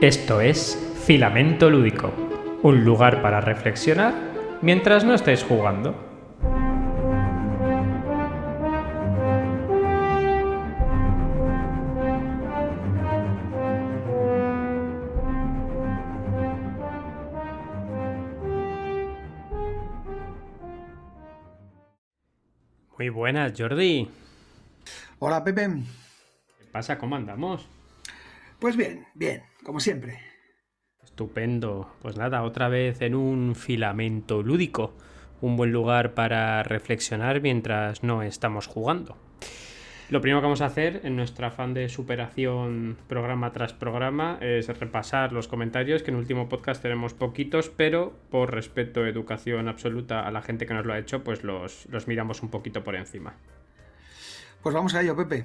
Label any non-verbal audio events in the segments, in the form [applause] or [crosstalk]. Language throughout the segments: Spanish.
Esto es Filamento Lúdico, un lugar para reflexionar mientras no estáis jugando. Muy buenas, Jordi. Hola, Pepe. ¿Qué pasa? ¿Cómo andamos? Pues bien, bien, como siempre. Estupendo. Pues nada, otra vez en un filamento lúdico. Un buen lugar para reflexionar mientras no estamos jugando. Lo primero que vamos a hacer en nuestra afán de superación programa tras programa es repasar los comentarios, que en el último podcast tenemos poquitos, pero por respeto, educación absoluta a la gente que nos lo ha hecho, pues los, los miramos un poquito por encima. Pues vamos a ello, Pepe.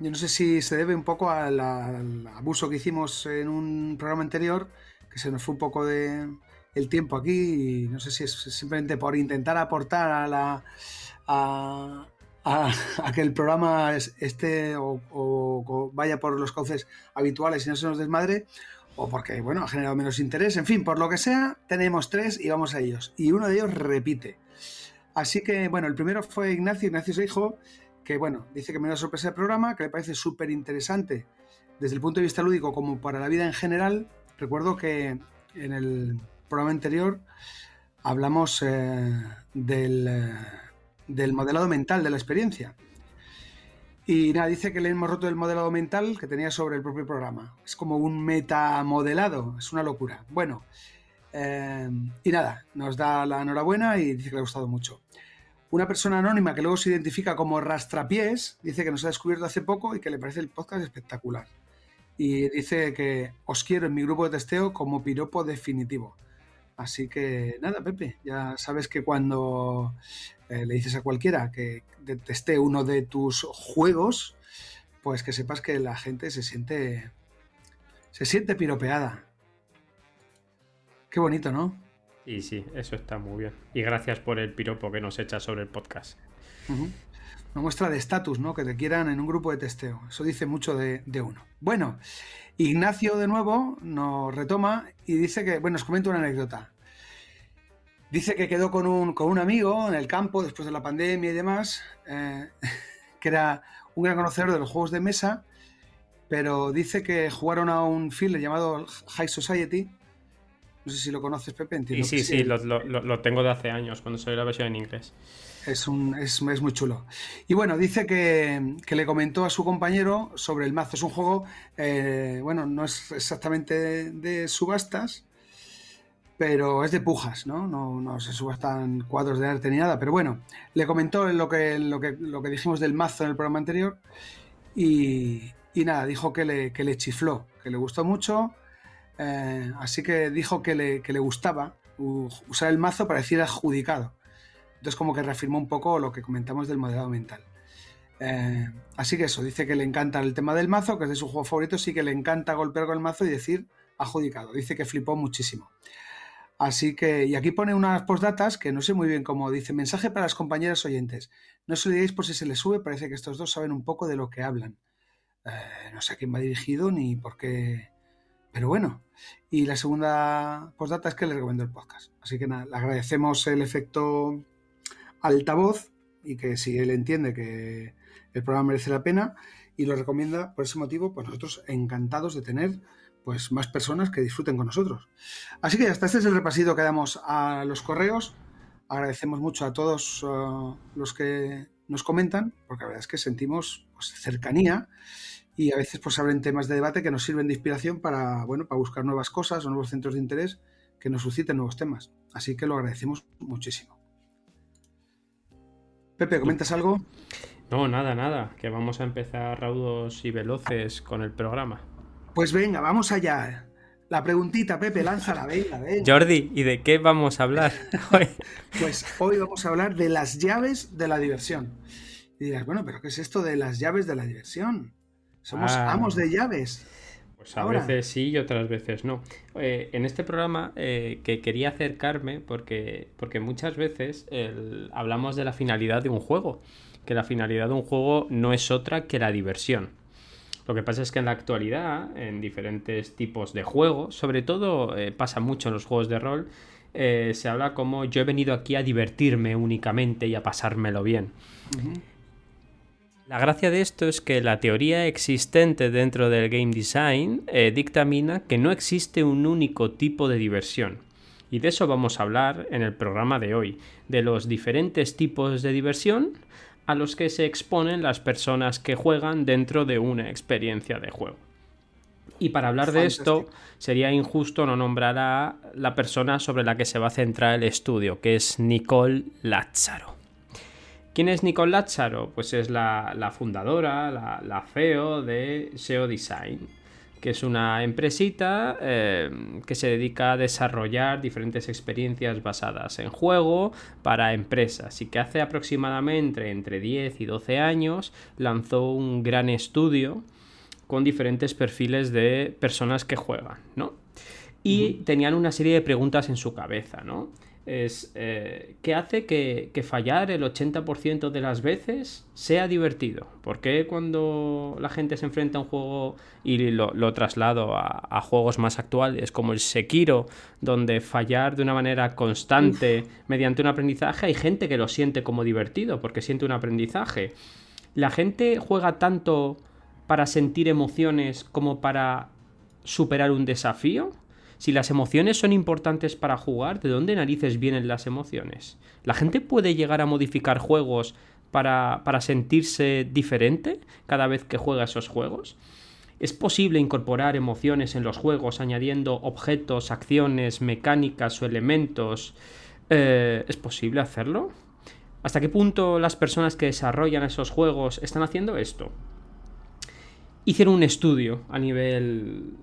Yo no sé si se debe un poco al, abuso que hicimos en un programa anterior, que se nos fue un poco de el tiempo aquí, y no sé si es simplemente por intentar aportar a la... A, [laughs] que el programa esté o, vaya por los cauces habituales y no se nos desmadre, o porque, bueno, ha generado menos interés. En fin, por lo que sea, tenemos tres y vamos a ellos. Y uno de ellos repite. Así que, bueno, el primero fue Ignacio, Ignacio se dijo que, bueno, dice que me da sorpresa el programa, que le parece súper interesante desde el punto de vista lúdico como para la vida en general. Recuerdo que en el programa anterior hablamos eh, del... Eh, del modelado mental de la experiencia. Y nada, dice que le hemos roto el modelado mental que tenía sobre el propio programa. Es como un metamodelado, es una locura. Bueno, eh, y nada, nos da la enhorabuena y dice que le ha gustado mucho. Una persona anónima que luego se identifica como Rastrapiés dice que nos ha descubierto hace poco y que le parece el podcast espectacular. Y dice que os quiero en mi grupo de testeo como piropo definitivo. Así que nada, Pepe, ya sabes que cuando eh, le dices a cualquiera que teste uno de tus juegos, pues que sepas que la gente se siente se siente piropeada. Qué bonito, ¿no? Y sí, eso está muy bien. Y gracias por el piropo que nos echa sobre el podcast. Una muestra de estatus, ¿no? Que te quieran en un grupo de testeo. Eso dice mucho de, de, uno. Bueno, Ignacio de nuevo nos retoma y dice que, bueno, os comento una anécdota. Dice que quedó con un, con un amigo en el campo después de la pandemia y demás, eh, [laughs] que era un gran conocedor de los juegos de mesa, pero dice que jugaron a un filler llamado High Society. No sé si lo conoces, Pepe. Entiendo sí, sí, sí, sí. Lo, lo, lo, tengo de hace años, cuando salió la versión en inglés. Es, un, es, es, muy chulo. Y bueno, dice que, que, le comentó a su compañero sobre el mazo. Es un juego, eh, bueno, no es exactamente de, de, subastas, pero es de pujas, ¿no? ¿no? No se subastan cuadros de arte ni nada. Pero bueno, le comentó lo que, lo que, lo que dijimos del mazo en el programa anterior y, y nada, dijo que le, que le chifló, que le gustó mucho. Eh, así que dijo que le, gustaba usar el mazo para decir adjudicado. Entonces como que reafirmó un poco lo que comentamos del modelado mental. Eh, así que eso, dice que le encanta el tema del mazo, que es de su juego favorito, sí que le encanta golpear con el mazo y decir adjudicado. Dice que flipó muchísimo. Así que, y aquí pone unas postdatas que no sé muy bien cómo dice, mensaje para las compañeras oyentes. No se lo digáis por si se les sube, parece que estos dos saben un poco de lo que hablan. Eh, no sé a quién va dirigido ni por qué, pero bueno. Y la segunda postdata es que le recomiendo el podcast. Así que nada, le agradecemos el efecto altavoz y que si él entiende que el programa merece la pena y lo recomienda por ese motivo, pues nosotros encantados de tener pues más personas que disfruten con nosotros. Así que hasta este es el repasito que damos a los correos. Agradecemos mucho a todos uh, los que nos comentan, porque la verdad es que sentimos pues, cercanía y a veces pues abren temas de debate que nos sirven de inspiración para, bueno, para buscar nuevas cosas o nuevos centros de interés que nos susciten nuevos temas. Así que lo agradecemos muchísimo. Pepe, ¿comentas algo? No, nada, nada, que vamos a empezar raudos y veloces con el programa. Pues venga, vamos allá. La preguntita, Pepe, lánzala, venga, venga. Jordi, ¿y de qué vamos a hablar [laughs] hoy? pues hoy vamos a hablar de las llaves de la diversión. Y dirás, bueno, pero ¿qué es esto de las llaves de la diversión? Somos ah, amos de llaves. Pues a Ahora. veces sí y otras veces no. Eh, en este programa eh, que quería acercarme porque, porque muchas veces el, hablamos de la finalidad de un juego, que la finalidad de un juego no es otra que la diversión. Lo que pasa es que en la actualidad, en diferentes tipos de juegos, sobre todo eh, pasa mucho en los juegos de rol, eh, se habla como yo he venido aquí a divertirme únicamente y a pasármelo bien. La gracia de esto es que la teoría existente dentro del game design eh, dictamina que no existe un único tipo de diversión. Y de eso vamos a hablar en el programa de hoy, de los diferentes tipos de diversión a los que se exponen las personas que juegan dentro de una experiencia de juego. Y para hablar de esto, sería injusto no nombrar a la persona sobre la que se va a centrar el estudio, que es Nicole Lázaro. ¿Quién es Nicole Lázaro? Pues es la, fundadora, la, CEO de SEO Design, que es una empresita eh, que se dedica a desarrollar diferentes experiencias basadas en juego para empresas y que hace aproximadamente entre 10 y 12 años lanzó un gran estudio con diferentes perfiles de personas que juegan, ¿no? Y tenían una serie de preguntas en su cabeza, ¿no? Es eh, ¿qué hace que, fallar el 80% de las veces sea divertido? ¿Por qué cuando la gente se enfrenta a un juego y lo, traslado a, juegos más actuales como el Sekiro, donde fallar de una manera constante mediante un aprendizaje, hay gente que lo siente como divertido porque siente un aprendizaje? ¿La gente juega tanto para sentir emociones como para superar un desafío? Si las emociones son importantes para jugar, ¿de dónde narices vienen las emociones? ¿La gente puede llegar a modificar juegos para, sentirse diferente cada vez que juega esos juegos? ¿Es posible incorporar emociones en los juegos añadiendo objetos, acciones, mecánicas o elementos? Eh, ¿Es posible hacerlo? ¿Hasta qué punto las personas que desarrollan esos juegos están haciendo esto? Hicieron un estudio a nivel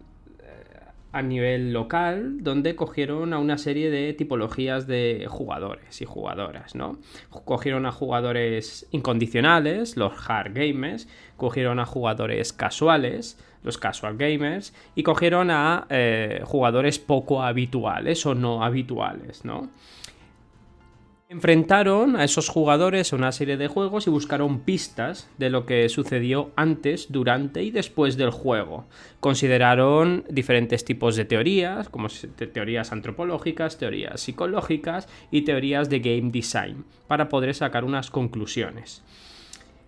a nivel local donde cogieron a una serie de tipologías de jugadores y jugadoras, ¿no? Cogieron a jugadores incondicionales, los hard gamers, cogieron a jugadores casuales, los casual gamers, y cogieron a eh, jugadores poco habituales o no habituales, ¿no? Enfrentaron a esos jugadores a una serie de juegos y buscaron pistas de lo que sucedió antes, durante y después del juego. Consideraron diferentes tipos de teorías, como teorías antropológicas, teorías psicológicas y teorías de game design, para poder sacar unas conclusiones.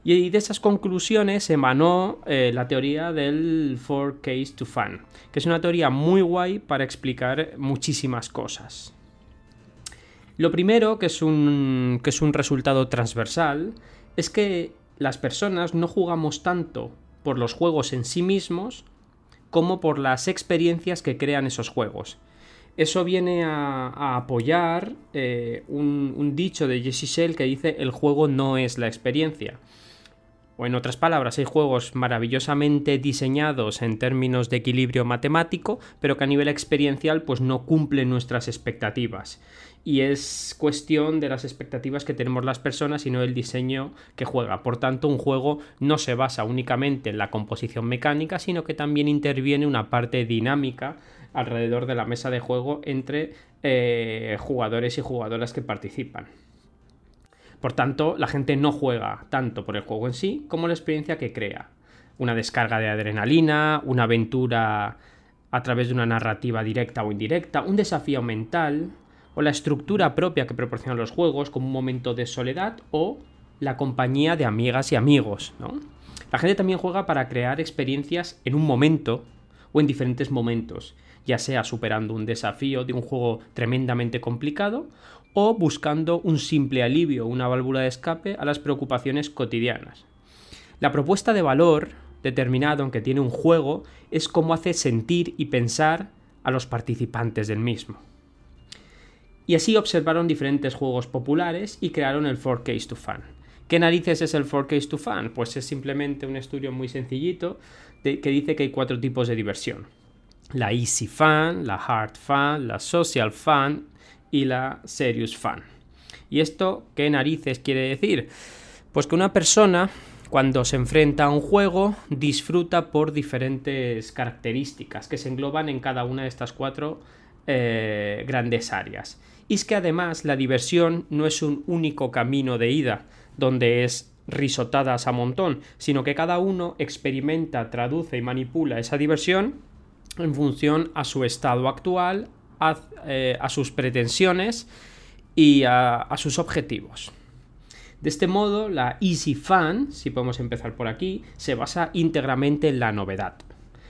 Y de esas conclusiones emanó eh, la teoría del four case to fun, que es una teoría muy guay para explicar muchísimas cosas. Lo primero, que es un, que es un resultado transversal, es que las personas no jugamos tanto por los juegos en sí mismos como por las experiencias que crean esos juegos. Eso viene a, apoyar eh, un, un, dicho de Jesse Shell que dice el juego no es la experiencia. O en otras palabras, hay juegos maravillosamente diseñados en términos de equilibrio matemático, pero que a nivel experiencial pues no cumplen nuestras expectativas y es cuestión de las expectativas que tenemos las personas y no el diseño que juega. Por tanto, un juego no se basa únicamente en la composición mecánica, sino que también interviene una parte dinámica alrededor de la mesa de juego entre eh, jugadores y jugadoras que participan. Por tanto, la gente no juega tanto por el juego en sí como la experiencia que crea. Una descarga de adrenalina, una aventura a través de una narrativa directa o indirecta, un desafío mental, o la estructura propia que proporcionan los juegos, como un momento de soledad o la compañía de amigas y amigos. La gente también juega para crear experiencias en un momento o en diferentes momentos, ya sea superando un desafío de un juego tremendamente complicado o buscando un simple alivio, una válvula de escape a las preocupaciones cotidianas. La propuesta de valor determinado en que tiene un juego es cómo hace sentir y pensar a los participantes del mismo. Y así observaron diferentes juegos populares y crearon el 4Case to Fun. ¿Qué narices es el 4Case to Fun? Pues es simplemente un estudio muy sencillito que dice que hay cuatro tipos de diversión. La Easy Fun, la Hard Fun, la Social Fun y la Serious Fun. ¿Y esto qué narices quiere decir? Pues que una persona cuando se enfrenta a un juego disfruta por diferentes características que se engloban en cada una de estas cuatro eh, grandes áreas. Y es que además la diversión no es un único camino de ida, donde es risotadas a montón, sino que cada uno experimenta, traduce y manipula esa diversión en función a su estado actual, a, eh, sus pretensiones y a, sus objetivos. De este modo, la Easy Fun, si podemos empezar por aquí, se basa íntegramente en la novedad.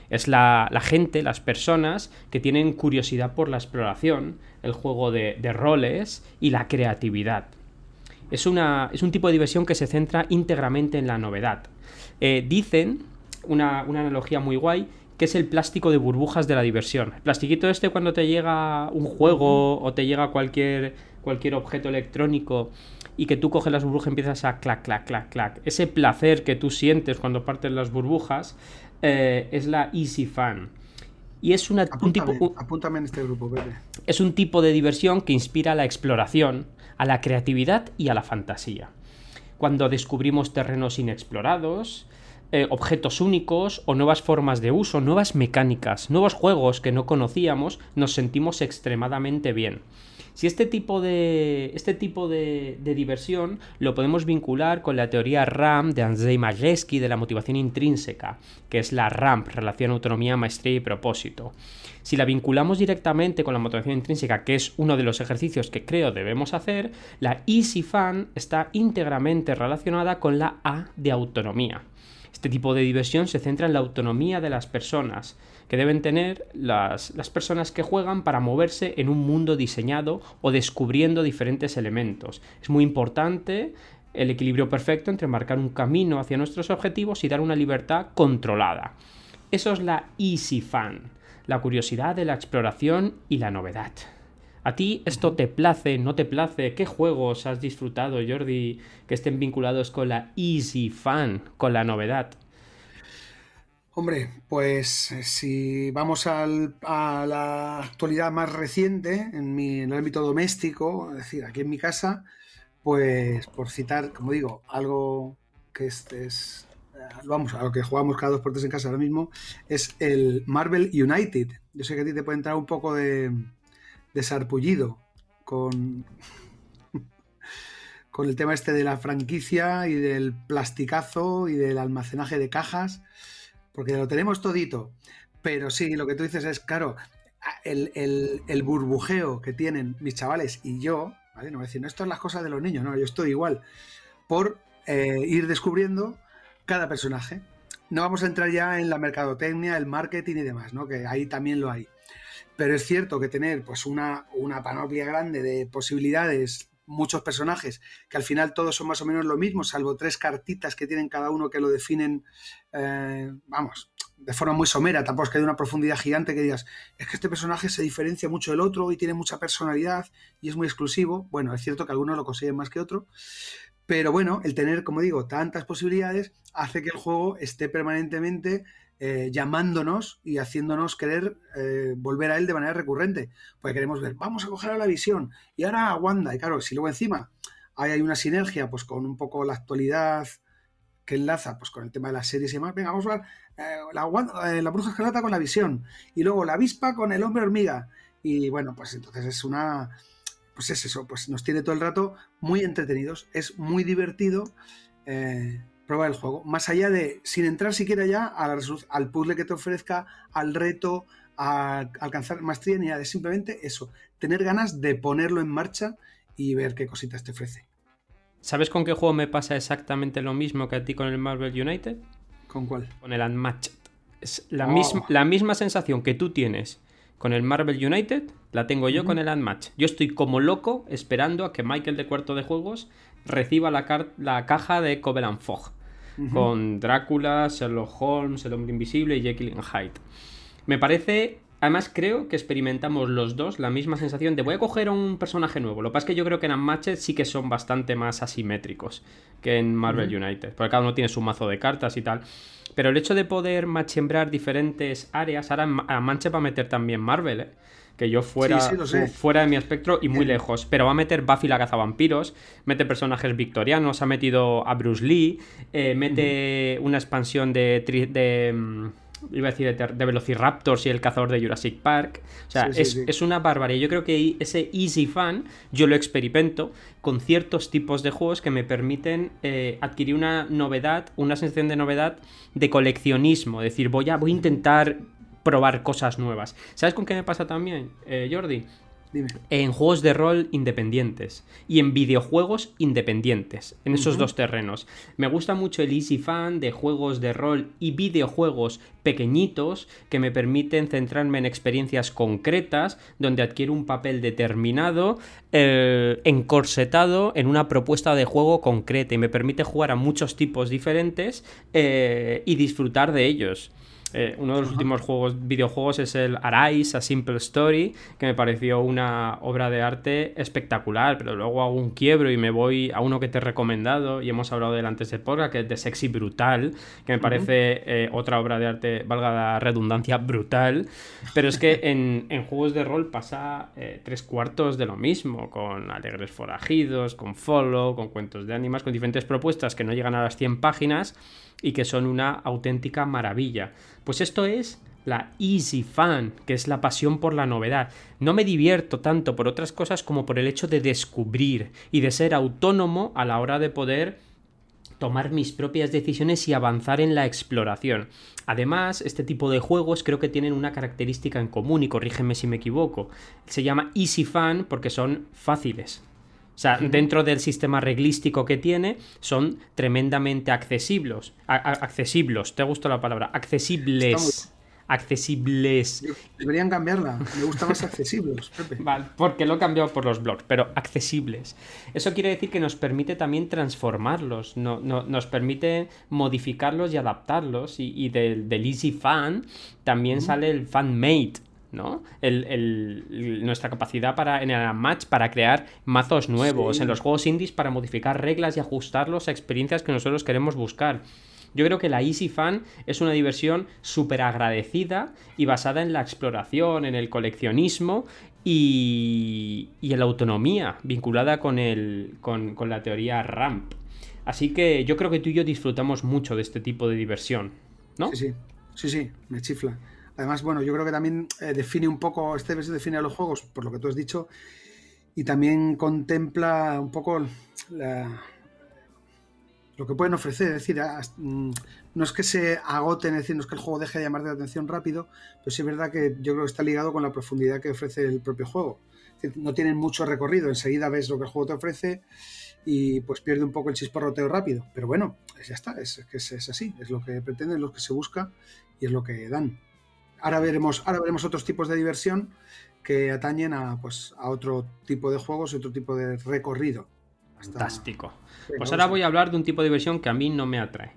Es la, gente, las personas que tienen curiosidad por la exploración, el juego de, roles y la creatividad. Es, una, es, un tipo de diversión que se centra íntegramente en la novedad. Eh, dicen, una, una, analogía muy guay, que es el plástico de burbujas de la diversión. El plastiquito este cuando te llega un juego o te llega cualquier, cualquier objeto electrónico y que tú coges las burbujas y empiezas a clac, clac, clac, clac. Ese placer que tú sientes cuando partes las burbujas eh, es la Easy Fun. Y es una, un tipo. apúntame en este grupo, Es un tipo de diversión que inspira a la exploración, a la creatividad y a la fantasía. Cuando descubrimos terrenos inexplorados, eh, objetos únicos o nuevas formas de uso, nuevas mecánicas, nuevos juegos que no conocíamos, nos sentimos extremadamente bien. Si este tipo de, este tipo de, diversión lo podemos vincular con la teoría RAM de Andrzej Majewski de la motivación intrínseca, que es la RAMP, relación autonomía, maestría y propósito. Si la vinculamos directamente con la motivación intrínseca, que es uno de los ejercicios que creo debemos hacer, la Easy Fun está íntegramente relacionada con la A de autonomía. Este tipo de diversión se centra en la autonomía de las personas, que deben tener las, personas que juegan para moverse en un mundo diseñado o descubriendo diferentes elementos. Es muy importante el equilibrio perfecto entre marcar un camino hacia nuestros objetivos y dar una libertad controlada. Eso es la Easy Fun, la curiosidad de la exploración y la novedad. ¿A ti esto te place, no te place? ¿Qué juegos has disfrutado, Jordi, que estén vinculados con la Easy Fun, con la novedad? Hombre, pues eh, si vamos a la actualidad más reciente, en, mi, el ámbito doméstico, es decir, aquí en mi casa, pues por citar, como digo, algo que es, es eh, vamos, a lo que jugamos cada dos por tres en casa ahora mismo, es el Marvel United. Yo sé que a ti te puede entrar un poco de, de sarpullido con, [laughs] con el tema este de la franquicia y del plasticazo y del almacenaje de cajas porque lo tenemos todito. Pero sí, lo que tú dices es, claro, el, burbujeo que tienen mis chavales y yo, ¿vale? No voy a decir, no, esto es las cosas de los niños, no, yo estoy igual, por eh, ir descubriendo cada personaje. No vamos a entrar ya en la mercadotecnia, el marketing y demás, ¿no? Que ahí también lo hay. Pero es cierto que tener pues una, una panoplia grande de posibilidades muchos personajes, que al final todos son más o menos lo mismo, salvo tres cartitas que tienen cada uno que lo definen, eh, vamos, de forma muy somera, tampoco es que de una profundidad gigante que digas, es que este personaje se diferencia mucho del otro y tiene mucha personalidad y es muy exclusivo. Bueno, es cierto que algunos lo consiguen más que otro, pero bueno, el tener, como digo, tantas posibilidades hace que el juego esté permanentemente eh, llamándonos y haciéndonos querer eh, volver a él de manera recurrente. Porque queremos ver, vamos a coger a la visión y ahora a Wanda. Y claro, si luego encima hay, una sinergia pues con un poco la actualidad que enlaza pues con el tema de las series y demás, venga, vamos a ver eh, la, la bruja escarlata con la visión y luego la avispa con el hombre hormiga. Y bueno, pues entonces es una... Pues es eso, pues nos tiene todo el rato muy entretenidos, es muy divertido probar el juego. Más allá de, sin entrar siquiera ya al puzzle que te ofrezca, al reto, a alcanzar maestría, ni nada, es simplemente eso, tener ganas de ponerlo en marcha y ver qué cositas te ofrece. ¿Sabes con qué juego me pasa exactamente lo mismo que a ti con el Marvel United? ¿Con cuál? Con el Unmatched. Es la, oh. misma, la misma sensación que tú tienes con el Marvel United, la tengo yo con el Unmatched. Yo estoy como loco esperando a que Michael de Cuarto de Juegos reciba la, la caja de Covenant Fog con Drácula, Sherlock Holmes, El Hombre Invisible y Jekyll and Hyde. Me parece Además, creo que experimentamos los dos la misma sensación de voy a coger un personaje nuevo. Lo que pasa es que yo creo que en Unmatched sí que son bastante más asimétricos que en Marvel United. Porque cada uno tiene su mazo de cartas y tal. Pero el hecho de poder machembrar diferentes áreas, ahora a Manche va a meter también Marvel, ¿eh? Que yo fuera, fuera de mi espectro y muy lejos. Pero va a meter Buffy la cazavampiros, mete personajes victorianos, ha metido a Bruce Lee, eh, mete una expansión de, de, mm, iba a decir de Velociraptors y el cazador de Jurassic Park. O sea, es, una barbaridad. Yo creo que ese Easy Fan yo lo experimento con ciertos tipos de juegos que me permiten eh, adquirir una novedad, una sensación de novedad de coleccionismo. Es decir, voy a, voy a intentar probar cosas nuevas. ¿Sabes con qué me pasa también, eh, Jordi? En juegos de rol independientes y en videojuegos independientes, en esos dos terrenos. Me gusta mucho el Easy Fan de juegos de rol y videojuegos pequeñitos que me permiten centrarme en experiencias concretas donde adquiero un papel determinado, eh, encorsetado en una propuesta de juego concreta y me permite jugar a muchos tipos diferentes eh, y disfrutar de ellos. Eh, uno de los últimos juegos, videojuegos es el Arise, A Simple Story, que me pareció una obra de arte espectacular, pero luego hago un quiebro y me voy a uno que te he recomendado y hemos hablado del antes de podcast, que es de Sexy Brutal, que me parece eh, otra obra de arte, valga la redundancia, brutal, pero es que [laughs] en, juegos de rol pasa eh, tres cuartos de lo mismo, con Alegres Forajidos, con Follow, con Cuentos de Ánimas, con diferentes propuestas que no llegan a las 100 páginas y que son una auténtica maravilla. Pues esto es la easy fan, que es la pasión por la novedad. No me divierto tanto por otras cosas como por el hecho de descubrir y de ser autónomo a la hora de poder tomar mis propias decisiones y avanzar en la exploración. Además, este tipo de juegos creo que tienen una característica en común y corrígeme si me equivoco. Se llama Easy Fan porque son fáciles. O sea, dentro del sistema reglístico que tiene, son tremendamente accesibles. accesibles, ¿te gusta la palabra? Accesibles. Accesibles. Deberían cambiarla. Me gusta más accesibles, [laughs] Vale, porque lo he cambiado por los blogs, pero accesibles. Eso quiere decir que nos permite también transformarlos, no, nos permite modificarlos y adaptarlos. Y, del, Easy Fan también sale el Fan Mate, ¿no? El, nuestra capacidad para, en el match para crear mazos nuevos, en los juegos indies para modificar reglas y ajustarlos a experiencias que nosotros queremos buscar. Yo creo que la Easy Fan es una diversión súper agradecida y basada en la exploración, en el coleccionismo y, y en la autonomía, vinculada con, el, con, con la teoría RAMP. Así que yo creo que tú y yo disfrutamos mucho de este tipo de diversión, ¿no? Sí, sí, sí, sí, me chifla. Además, bueno, yo creo que también eh, define un poco, este define a los juegos, por lo que tú has dicho, y también contempla un poco lo que pueden ofrecer. Es decir, mm, no es que se agoten, es decir, no es que el juego deje de llamar la atención rápido, pero sí es verdad que yo creo que está ligado con la profundidad que ofrece el propio juego. no tienen mucho recorrido, enseguida ves lo que el juego te ofrece y pues pierde un poco el chisporroteo rápido. Pero bueno, ya está, es, es, es así, es lo que pretenden, es lo que se busca y es lo que dan. Ahora veremos, ahora veremos otros tipos de diversión que atañen a, pues, a otro tipo de juegos, otro tipo de recorrido. Fantástico. Pues ahora voy a hablar de un tipo de diversión que a mí no me atrae.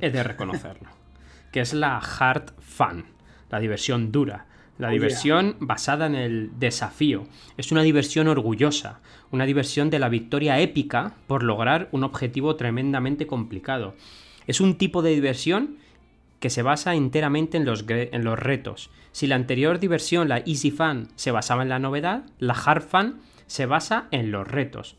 He de reconocerlo. [laughs] que es la hard fun, la diversión dura. La oh, diversión basada en el desafío. Es una diversión orgullosa, una diversión de la victoria épica por lograr un objetivo tremendamente complicado. Es un tipo de diversión que se basa enteramente en los, en los retos. Si la anterior diversión, la Easy Fun, se basaba en la novedad, la Hard Fun se basa en los retos.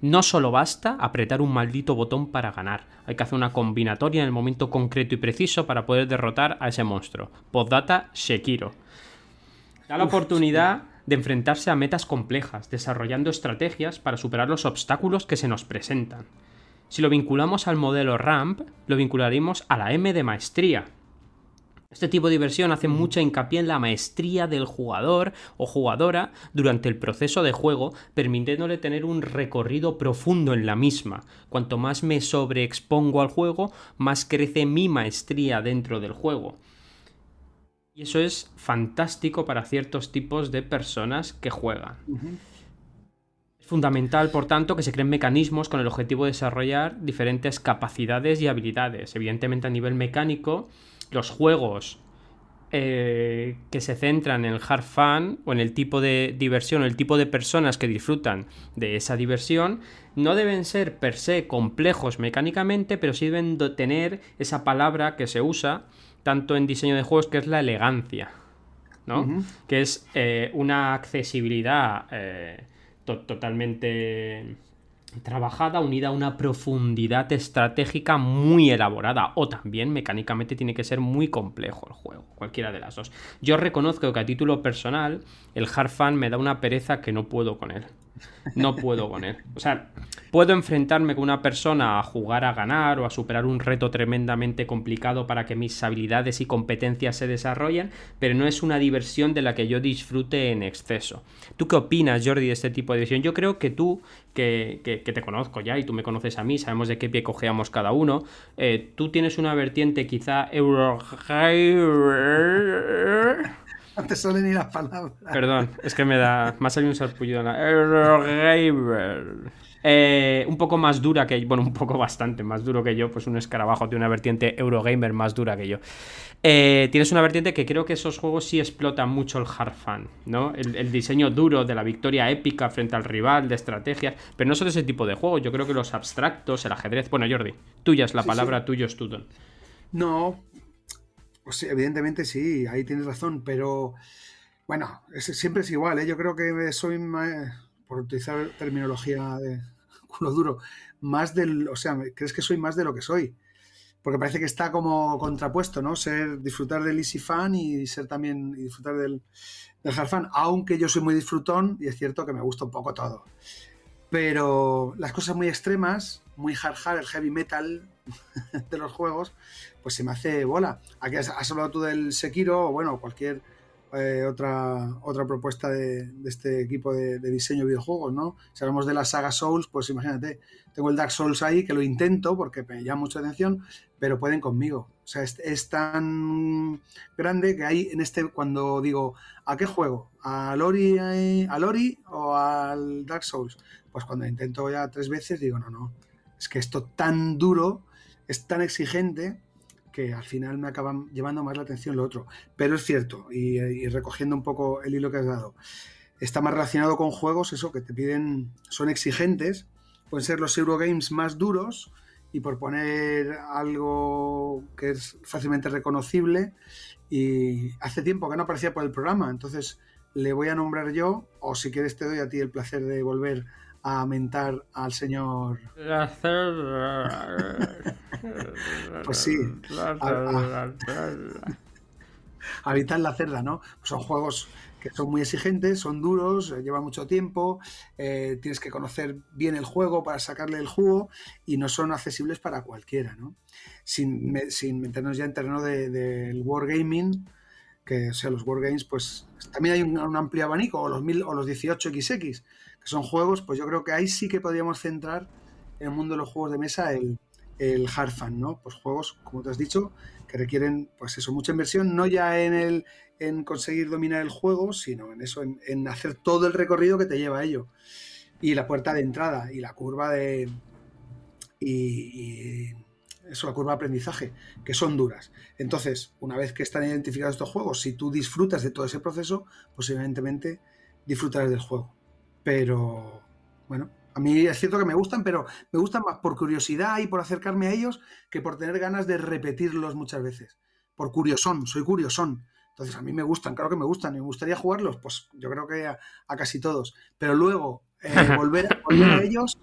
No solo basta apretar un maldito botón para ganar, hay que hacer una combinatoria en el momento concreto y preciso para poder derrotar a ese monstruo. Postdata Shekiro. Da la oportunidad de enfrentarse a metas complejas, desarrollando estrategias para superar los obstáculos que se nos presentan. Si lo vinculamos al modelo RAMP, lo vincularemos a la M de maestría. Este tipo de diversión hace mucha hincapié en la maestría del jugador o jugadora durante el proceso de juego, permitiéndole tener un recorrido profundo en la misma. Cuanto más me sobreexpongo al juego, más crece mi maestría dentro del juego. Y eso es fantástico para ciertos tipos de personas que juegan. Es fundamental, por tanto, que se creen mecanismos con el objetivo de desarrollar diferentes capacidades y habilidades. Evidentemente, a nivel mecánico, los juegos eh, que se centran en el hard fun o en el tipo de diversión o el tipo de personas que disfrutan de esa diversión no deben ser per se complejos mecánicamente, pero sí deben tener esa palabra que se usa tanto en diseño de juegos que es la elegancia, ¿no? Que es eh, una accesibilidad eh, totalmente trabajada unida a una profundidad estratégica muy elaborada o también mecánicamente tiene que ser muy complejo el juego, cualquiera de las dos. Yo reconozco que a título personal el hard fan me da una pereza que no puedo con él. No puedo con él. O sea, puedo enfrentarme con una persona a jugar a ganar o a superar un reto tremendamente complicado para que mis habilidades y competencias se desarrollen, pero no es una diversión de la que yo disfrute en exceso. ¿Tú qué opinas, Jordi, de este tipo de diversión? Yo creo que tú, que, te conozco ya y tú me conoces a mí, sabemos de qué pie cojeamos cada uno, eh, tú tienes una vertiente quizá [laughs] no te sale ni las palabras. Perdón, es que me da. Más hay un sarpullido en la. Eh, un poco más dura que bueno, un poco bastante más duro que yo, pues un escarabajo tiene una vertiente Eurogamer más dura que yo. Eh, tienes una vertiente que creo que esos juegos sí explotan mucho el hard fan, ¿no? El, diseño duro de la victoria épica frente al rival, de estrategias, pero no son ese tipo de juegos. Yo creo que los abstractos, el ajedrez. Bueno, Jordi, tuya es la palabra, tuyo es Tudon. No, pues evidentemente sí, ahí tienes razón, pero bueno, siempre es igual, ¿eh? yo creo que soy, más, por utilizar terminología de [laughs] culo duro, más del, o sea, crees que soy más de lo que soy, porque parece que está como contrapuesto, ¿no? Ser, disfrutar del easy fan y ser también, disfrutar del, del hard fan, aunque yo soy muy disfrutón y es cierto que me gusta un poco todo. Pero las cosas muy extremas, muy hard hard, el heavy metal [laughs] de los juegos, pues se me hace bola. Aquí has, hablado tú del Sekiro o bueno, cualquier eh, otra, otra propuesta de, este equipo de, diseño de videojuegos, ¿no? Si hablamos de la saga Souls, pues imagínate, tengo el Dark Souls ahí que lo intento porque me llama mucha atención, pero pueden conmigo. O sea, es, tan grande que hay en este, cuando digo, ¿a qué juego? ¿A Lori, ¿A Lori o al Dark Souls? Pues cuando intento ya tres veces digo, no, no, es que esto tan duro, es tan exigente que al final me acaban llevando más la atención lo otro. Pero es cierto, y, recogiendo un poco el hilo que has dado, está más relacionado con juegos, eso, que te piden, son exigentes, pueden ser los Eurogames más duros, y por poner algo que es fácilmente reconocible, y hace tiempo que no aparecía por el programa, entonces le voy a nombrar yo, o si quieres te doy a ti el placer de volver a mentar al señor. pues sí. Habitar la cerda, ¿no? son juegos que son muy exigentes, son duros, eh, llevan mucho tiempo, eh, tienes que conocer bien el juego para sacarle el jugo y no son accesibles para cualquiera, ¿no? Sin, meternos ya en terreno del wargaming, que o sea, los wargames, pues también hay un, amplio abanico, o los, mil, o los 18XX, son juegos, pues yo creo que ahí sí que podríamos centrar en el mundo de los juegos de mesa el, el hard fan, ¿no? Pues juegos, como te has dicho, que requieren, pues eso, mucha inversión, no ya en el en conseguir dominar el juego, sino en eso, en, hacer todo el recorrido que te lleva a ello. Y la puerta de entrada y la curva de. Y, eso, la curva de aprendizaje, que son duras. Entonces, una vez que están identificados estos juegos, si tú disfrutas de todo ese proceso, pues evidentemente disfrutarás del juego. Pero, bueno, a mí es cierto que me gustan, pero me gustan más por curiosidad y por acercarme a ellos que por tener ganas de repetirlos muchas veces. Por curiosón, soy curiosón. Entonces a mí me gustan, claro que me gustan. Y me gustaría jugarlos, pues yo creo que a, casi todos. Pero luego, eh, [laughs] volver, a ellos,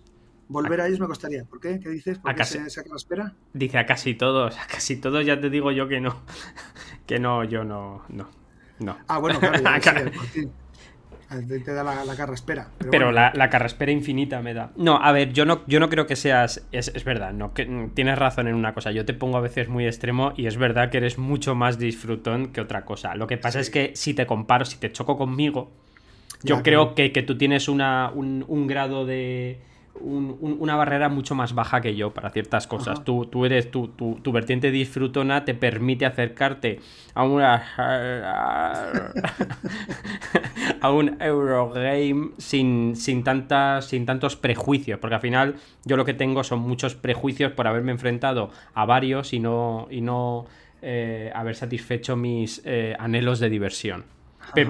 volver a ellos me costaría. ¿Por qué? ¿Qué dices? ¿Por qué se, se espera? Dice a casi todos, a casi todos ya te digo yo que no. [laughs] Que no, yo no, no. no. Ah, bueno, claro. [laughs] te da la, carraspera. Pero, la, la, carraspera infinita me da. No, a ver, yo no, yo no creo que seas. Es, verdad, no, que, tienes razón en una cosa. Yo te pongo a veces muy extremo y es verdad que eres mucho más disfrutón que otra cosa. Lo que pasa es que si te comparo, si te choco conmigo, yo creo que, que, tú tienes una, un grado de una barrera mucho más baja que yo para ciertas cosas. Tú, tú, eres, tu, tu, vertiente disfrutona te permite acercarte a una a un Eurogame sin, sin, tantas, sin tantos prejuicios. Porque al final yo lo que tengo son muchos prejuicios por haberme enfrentado a varios y no, y no eh, haber satisfecho mis eh, anhelos de diversión.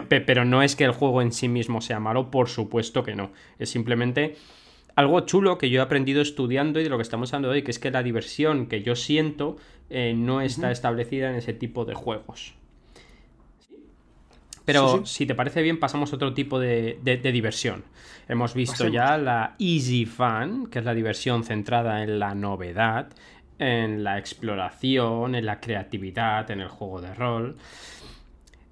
pero no es que el juego en sí mismo sea malo, por supuesto que no. Es simplemente algo chulo que yo he aprendido estudiando y de lo que estamos hablando hoy, que es que la diversión que yo siento eh, no está establecida en ese tipo de juegos. Pero si te parece bien, pasamos a otro tipo de, diversión. Hemos visto ya la Easy Fun, que es la diversión centrada en la novedad, en la exploración, en la creatividad, en el juego de rol.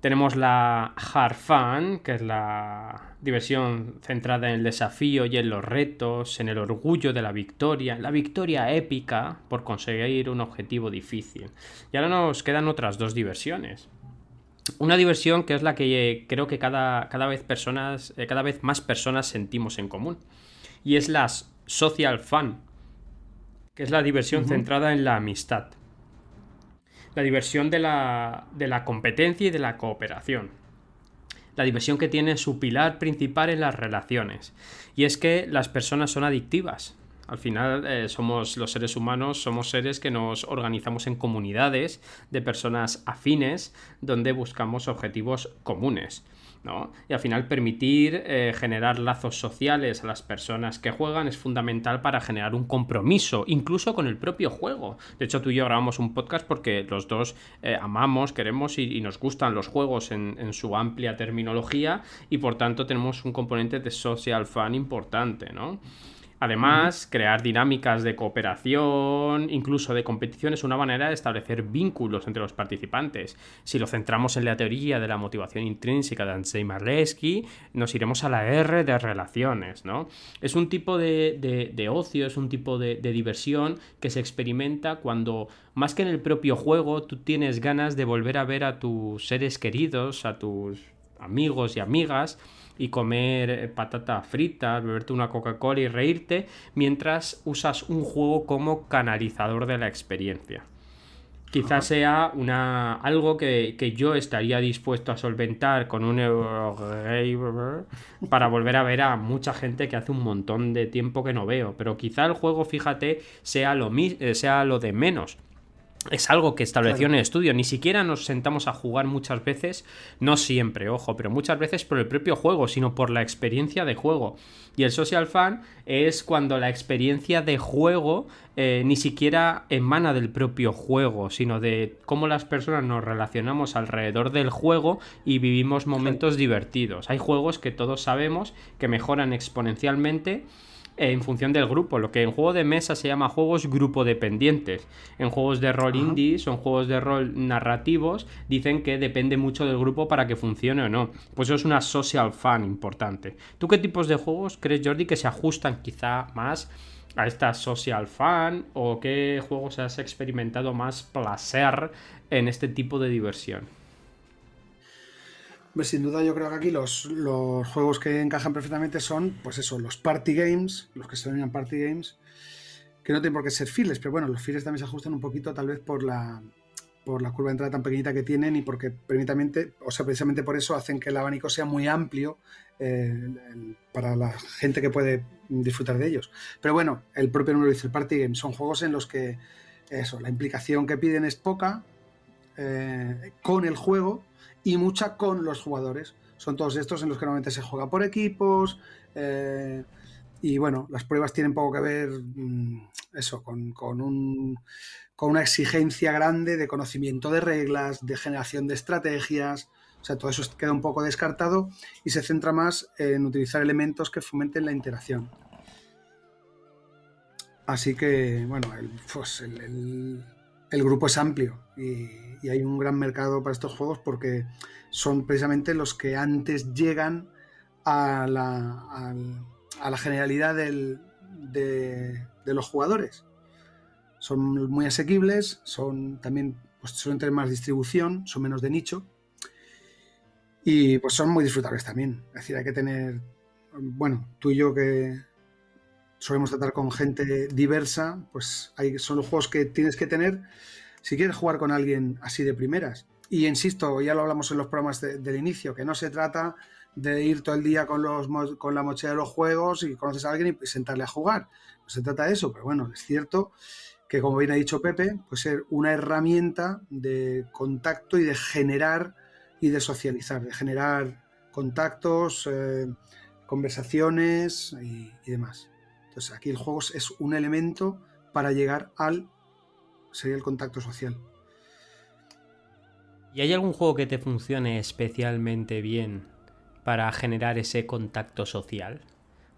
Tenemos la Hard Fun, que es la diversión centrada en el desafío y en los retos, en el orgullo de la victoria, la victoria épica por conseguir un objetivo difícil. Y ahora nos quedan otras dos diversiones. Una diversión que es la que creo que cada, cada, vez, personas, eh, cada vez más personas sentimos en común. Y es la social fun, que es la diversión centrada en la amistad la diversión de la, de la competencia y de la cooperación. La diversión que tiene su pilar principal en las relaciones. Y es que las personas son adictivas. Al final eh, somos los seres humanos, somos seres que nos organizamos en comunidades de personas afines donde buscamos objetivos comunes. Y al final permitir eh, generar lazos sociales a las personas que juegan es fundamental para generar un compromiso, incluso con el propio juego. De hecho, tú y yo grabamos un podcast porque los dos eh, amamos, queremos y, nos gustan los juegos en, en, su amplia terminología y por tanto tenemos un componente de social fan importante, ¿no? Además, crear dinámicas de cooperación, incluso de competición, es una manera de establecer vínculos entre los participantes. Si lo centramos en la teoría de la motivación intrínseca de Andrzej Marlewski, nos iremos a la R de relaciones, ¿no? Es un tipo de, ocio, es un tipo de, de diversión que se experimenta cuando, más que en el propio juego, tú tienes ganas de volver a ver a tus seres queridos, a tus amigos y amigas, y comer eh, patata frita, beberte una Coca-Cola y reírte, mientras usas un juego como canalizador de la experiencia. Quizás sea una, algo que, yo estaría dispuesto a solventar con un Eurogamer para volver a ver a mucha gente que hace un montón de tiempo que no veo. Pero quizá el juego, fíjate, sea lo, eh, sea lo de menos es algo que estableció en el estudio. Ni siquiera nos sentamos a jugar muchas veces, no siempre, ojo, pero muchas veces por el propio juego, sino por la experiencia de juego. Y el social fan es cuando la experiencia de juego eh, ni siquiera emana del propio juego, sino de cómo las personas nos relacionamos alrededor del juego y vivimos momentos divertidos. Hay juegos que todos sabemos que mejoran exponencialmente en función del grupo, lo que en juego de mesa se llama juegos grupo dependientes. En juegos de rol indie, son juegos de rol narrativos, dicen que depende mucho del grupo para que funcione o no. Pues eso es una social fan importante. ¿Tú qué tipos de juegos crees, Jordi, que se ajustan quizá más a esta social fan o qué juegos has experimentado más placer en este tipo de diversión? Sin duda yo creo que aquí los, los, juegos que encajan perfectamente son, pues eso, los party games, los que se denominan party games, que no tienen por qué ser files, pero bueno, los files también se ajustan un poquito tal vez por la, por la curva de entrada tan pequeñita que tienen y porque precisamente, o sea, precisamente por eso hacen que el abanico sea muy amplio eh, para la gente que puede disfrutar de ellos. Pero bueno, el propio número dice el party game, son juegos en los que eso, la implicación que piden es poca eh, con el juego y mucha con los jugadores. Son todos estos en los que normalmente se juega por equipos. Eh, y bueno, las pruebas tienen poco que ver mm, eso, con, un, con una exigencia grande de conocimiento de reglas, de generación de estrategias. O sea, todo eso queda un poco descartado y se centra más en utilizar elementos que fomenten la interacción. Así que, bueno, el, pues el grupo es amplio y, hay un gran mercado para estos juegos porque son precisamente los que antes llegan a la, a la generalidad de, los jugadores. Son muy asequibles, son también pues, suelen tener más distribución, son menos de nicho y pues son muy disfrutables también. Es decir, hay que tener, bueno, tú y yo que solemos tratar con gente diversa, pues hay, son los juegos que tienes que tener si quieres jugar con alguien así de primeras, y insisto, ya lo hablamos en los programas del inicio, que no se trata de ir todo el día con, los, con la mochila de los juegos y conoces a alguien y sentarle a jugar. No se trata de eso, pero bueno, es cierto que como bien ha dicho Pepe, puede ser una herramienta de contacto y de generar y de socializar, de generar contactos, eh, conversaciones y demás. Aquí el juego es un elemento para llegar al sería el contacto social. ¿Y hay algún juego que te funcione especialmente bien para generar ese contacto social?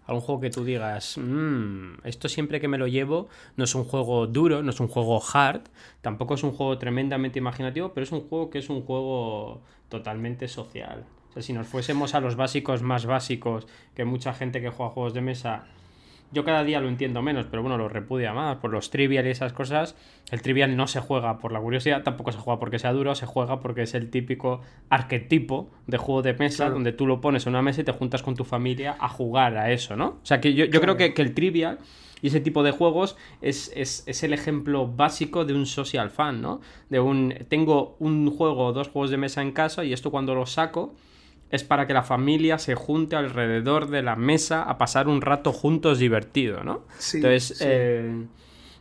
¿Algún juego que tú digas, mmm, esto siempre que me lo llevo no es un juego duro, no es un juego hard, tampoco es un juego tremendamente imaginativo, pero es un juego que es un juego totalmente social. O sea, si nos fuésemos a los básicos más básicos, que mucha gente que juega juegos de mesa yo cada día lo entiendo menos, pero bueno, lo repudia más por los trivial y esas cosas. El trivial no se juega por la curiosidad, tampoco se juega porque sea duro, se juega porque es el típico arquetipo de juego de mesa donde tú lo pones en una mesa y te juntas con tu familia a jugar a eso, ¿no? O sea que yo, creo que, el trivial y ese tipo de juegos es, es, el ejemplo básico de un social fan, ¿no? De un tengo un juego o dos juegos de mesa en casa y esto cuando lo saco es para que la familia se junte alrededor de la mesa a pasar un rato juntos divertido, ¿no? Sí, Entonces, eh,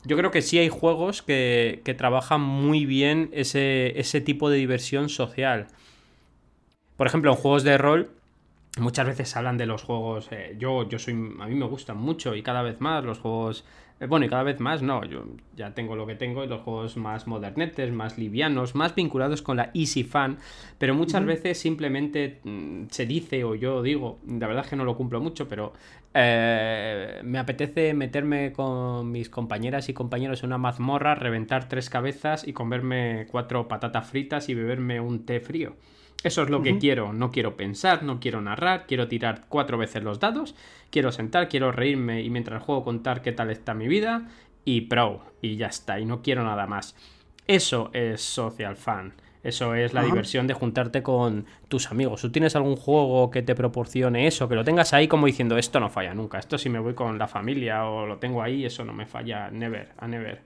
yo creo que sí hay juegos que, trabajan muy bien ese, ese, tipo de diversión social. Por ejemplo, en juegos de rol, muchas veces hablan de los juegos. Eh, yo, yo soy. A mí me gustan mucho y cada vez más los juegos bueno, y cada vez más no, yo ya tengo lo que tengo y los juegos más modernetes, más livianos, más vinculados con la easy fan, pero muchas veces simplemente mm, se dice o yo digo, la verdad es que no lo cumplo mucho, pero eh, me apetece meterme con mis compañeras y compañeros en una mazmorra, reventar tres cabezas y comerme cuatro patatas fritas y beberme un té frío. Eso es lo que quiero. No quiero pensar, no quiero narrar, quiero tirar cuatro veces los dados, quiero sentar, quiero reírme y mientras juego contar qué tal está mi vida y pro. Y ya está, y no quiero nada más. Eso es social fan. Eso es la diversión de juntarte con tus amigos. ¿Tú tienes algún juego que te proporcione eso? Que lo tengas ahí como diciendo, esto no falla nunca. Esto si me voy con la familia o lo tengo ahí, eso no me falla. Never, a never.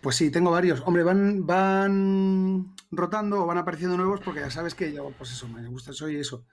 Pues sí, tengo varios. Hombre, van, van rotando o van apareciendo nuevos porque ya sabes que yo, pues eso, me gusta, soy eso.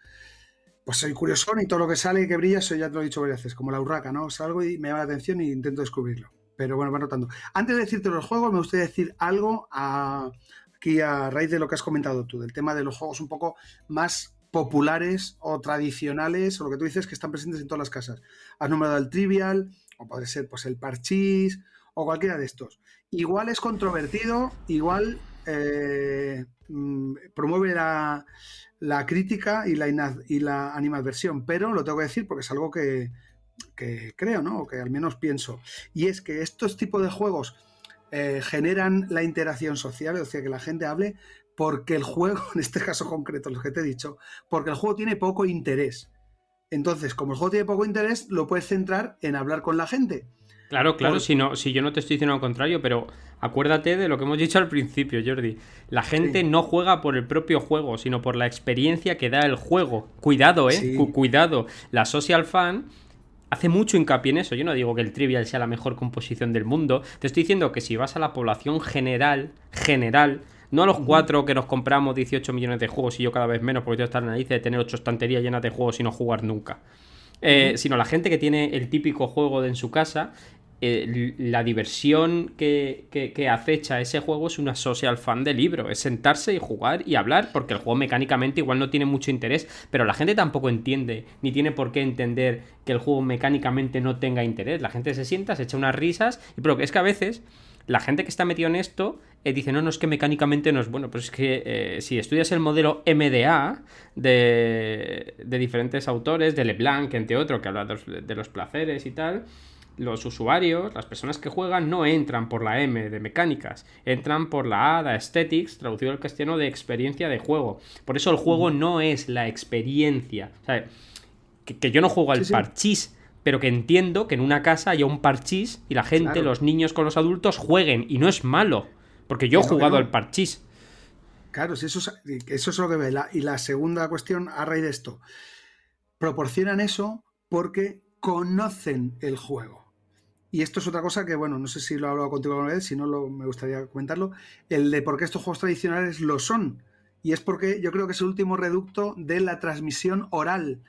Pues soy curioso y todo lo que sale y que brilla, eso ya te lo he dicho varias veces, como la urraca, ¿no? Salgo y me llama la atención e intento descubrirlo. Pero bueno, van rotando. Antes de decirte los juegos, me gustaría decir algo aquí a raíz de lo que has comentado tú, del tema de los juegos un poco más populares o tradicionales, o lo que tú dices que están presentes en todas las casas. Has nombrado el Trivial, o puede ser pues el Parchís, o cualquiera de estos. Igual es controvertido, igual eh, mm, promueve la, crítica y la, y la animadversión, pero lo tengo que decir porque es algo que, creo, ¿no? O que al menos pienso. Y es que estos tipos de juegos eh, generan la interacción social, o sea, que la gente hable, porque el juego, [laughs] en este caso concreto, lo que te he dicho, porque el juego tiene poco interés. Entonces, como el juego tiene poco interés, lo puedes centrar en hablar con la gente. Claro, claro, si, no, si yo no te estoy diciendo lo contrario, pero acuérdate de lo que hemos dicho al principio, Jordi. La gente no juega por el propio juego, sino por la experiencia que da el juego. Cuidado, ¿eh? Cuidado. La social fan hace mucho hincapié en eso. Yo no digo que el Trivial sea la mejor composición del mundo. Te estoy diciendo que si vas a la población general, general, no a los cuatro que nos compramos 18 millones de juegos y yo cada vez menos porque yo estar en la nariz de tener ocho estanterías llenas de juegos y no jugar nunca. Eh, sino la gente que tiene el típico juego de en su casa eh, la diversión que, acecha ese juego es una social fan de libro, es sentarse y jugar y hablar, porque el juego mecánicamente igual no tiene mucho interés, pero la gente tampoco entiende, ni tiene por qué entender que el juego mecánicamente no tenga interés. La gente se sienta, se echa unas risas, y pero es que a veces la gente que está metido en esto eh, dice, no, no, es que mecánicamente no es bueno. Pues es que eh, si estudias el modelo MDA de, de, diferentes autores, de Leblanc, entre otros, que habla de los placeres y tal, los usuarios, las personas que juegan, no entran por la M de mecánicas, entran por la A de aesthetics, traducido al castellano de experiencia de juego. Por eso el juego no es la experiencia. O sea, que, yo no juego al parchís, pero que entiendo que en una casa haya un parchís y la gente, los niños con los adultos, jueguen. Y no es malo, porque yo he jugado al parchís. Claro, eso es, eso es lo que ve. y la segunda cuestión a raíz de esto. Proporcionan eso porque conocen el juego. Y esto es otra cosa que, bueno, no sé si lo he hablado contigo alguna vez, si no lo, me gustaría comentarlo, el de por qué estos juegos tradicionales lo son. Y es porque yo creo que es el último reducto de la transmisión oral,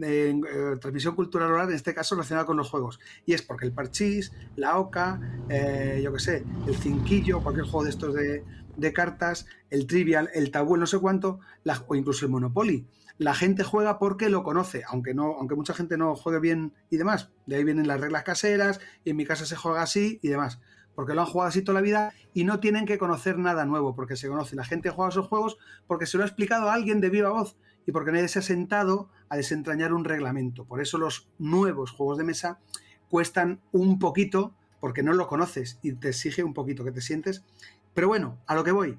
eh, transmisión cultural oral, en este caso relacionada con los juegos. Y es porque el parchís, la oca, eh, yo qué sé, el cinquillo, cualquier juego de estos de, de cartas, el trivial, el tabú, no sé cuánto, o incluso el Monopoly la gente juega porque lo conoce, aunque no, aunque mucha gente no juegue bien y demás. De ahí vienen las reglas caseras, y en mi casa se juega así y demás. porque lo han jugado así toda la vida y no tienen que conocer nada nuevo, porque se conoce. La gente juega esos juegos porque se lo ha explicado a alguien de viva voz y porque nadie se ha sentado a desentrañar un reglamento. Por eso los nuevos juegos de mesa cuestan un poquito porque no lo conoces y te exige un poquito que te sientes. Pero bueno, a lo que voy,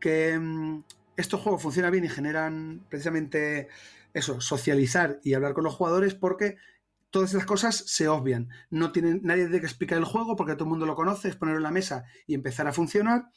que mm, estos juegos funcionan bien y generan precisamente eso, socializar y hablar con los jugadores porque todas esas cosas se obvian. No tienen, nadie tiene que explicar el juego porque todo el mundo lo conoce, es ponerlo en la mesa y empezar a funcionar.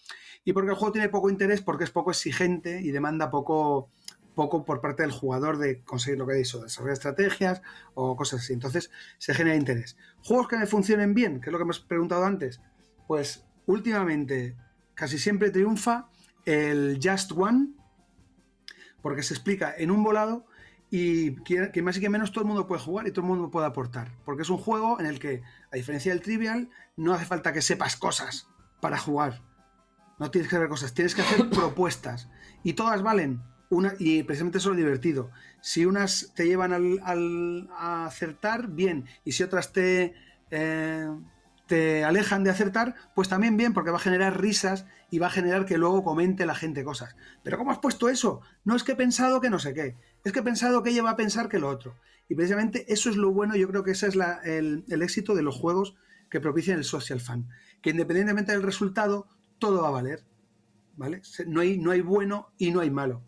Y porque el juego tiene poco interés, porque es poco exigente y demanda poco, poco por parte del jugador de conseguir lo que dicho, desarrollar estrategias o cosas así. Entonces se genera interés. Juegos que me funcionen bien, que es lo que me has preguntado antes, pues últimamente casi siempre triunfa el Just One, porque se explica en un volado y que, más y que menos todo el mundo puede jugar y todo el mundo puede aportar. Porque es un juego en el que, a diferencia del Trivial, no hace falta que sepas cosas para jugar. No tienes que ver cosas, tienes que hacer [coughs] propuestas. Y todas valen y precisamente eso es lo divertido. Si unas te llevan al, a acertar, bien. Y si otras te, eh, te alejan de acertar, pues también bien, porque va a generar risas y va a generar que luego comente la gente cosas. Pero ¿cómo has puesto eso? No es que he pensado que no sé qué. Es que he pensado que ella va a pensar que lo otro. Y precisamente eso es lo bueno, yo creo que ese es el, el éxito de los juegos que propician el social fan. Que independientemente del resultado, todo va a valer. ¿Vale? No hay, no hay bueno y no hay malo.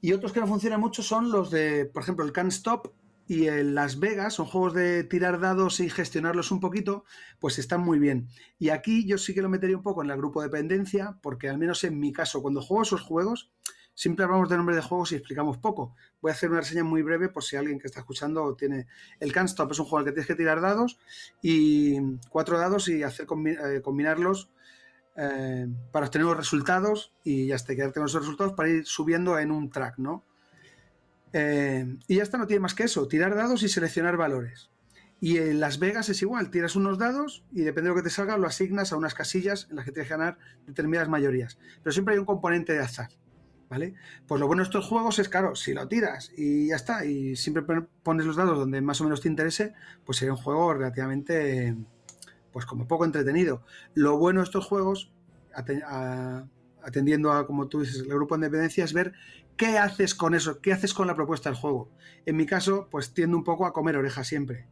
Y otros que no funcionan mucho son los de, por ejemplo, el Can't Stop y el Las Vegas, son juegos de tirar dados y gestionarlos un poquito, pues están muy bien. Y aquí yo sí que lo metería un poco en la grupo dependencia, porque al menos en mi caso, cuando juego esos juegos, siempre hablamos de nombre de juegos y explicamos poco. Voy a hacer una reseña muy breve por si alguien que está escuchando tiene... El Can't Stop es un juego al que tienes que tirar dados y cuatro dados y hacer eh, combinarlos eh, para obtener los resultados y ya está, quedarte con esos resultados para ir subiendo en un track, ¿no? Eh, y ya está, no tiene más que eso, tirar dados y seleccionar valores. Y en Las Vegas es igual, tiras unos dados y depende de lo que te salga, lo asignas a unas casillas en las que tienes que ganar determinadas mayorías. Pero siempre hay un componente de azar, ¿vale? Pues lo bueno de estos juegos es, claro, si lo tiras y ya está, y siempre pones los dados donde más o menos te interese, pues sería un juego relativamente pues como poco entretenido. Lo bueno de estos juegos, atendiendo a, como tú dices, el grupo de independencia, es ver qué haces con eso, qué haces con la propuesta del juego. En mi caso, pues tiendo un poco a comer orejas siempre.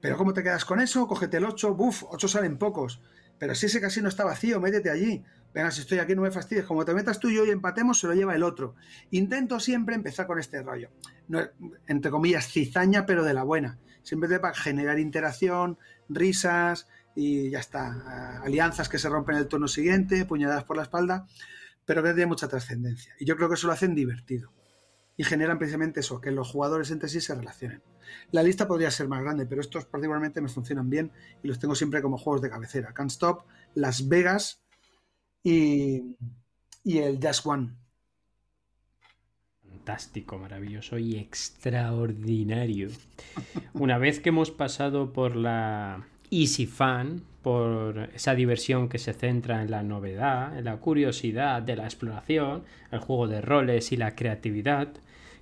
Pero ¿cómo te quedas con eso? Cógete el 8, buf, 8 salen pocos. Pero si ese casino está vacío, métete allí. Venga, si estoy aquí no me fastidies. Como te metas tú y yo y empatemos, se lo lleva el otro. Intento siempre empezar con este rollo. entre comillas, cizaña, pero de la buena. Siempre te para generar interacción, risas, y ya está. Alianzas que se rompen el tono siguiente, puñadas por la espalda, pero que tiene mucha trascendencia. Y yo creo que eso lo hacen divertido. Y generan precisamente eso, que los jugadores entre sí se relacionen. La lista podría ser más grande, pero estos particularmente me funcionan bien y los tengo siempre como juegos de cabecera. Can't Stop, Las Vegas y, y el Just One. Fantástico, maravilloso y extraordinario. Una vez que hemos pasado por la Easy Fan por esa diversión que se centra en la novedad, en la curiosidad de la exploración, el juego de roles y la creatividad,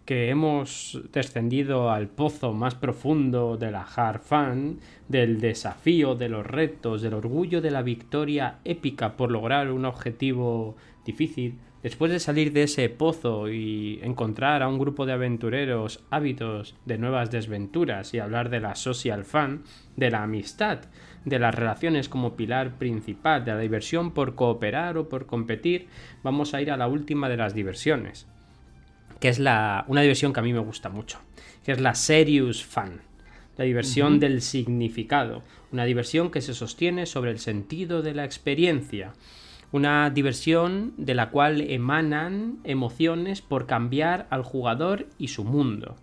que hemos descendido al pozo más profundo de la hard fan, del desafío, de los retos, del orgullo de la victoria épica por lograr un objetivo difícil, Después de salir de ese pozo y encontrar a un grupo de aventureros hábitos de nuevas desventuras y hablar de la social fan, de la amistad, de las relaciones como pilar principal, de la diversión por cooperar o por competir, vamos a ir a la última de las diversiones, que es la, una diversión que a mí me gusta mucho, que es la serious fan, la diversión del significado, una diversión que se sostiene sobre el sentido de la experiencia una diversión de la cual emanan emociones por cambiar al jugador y su mundo.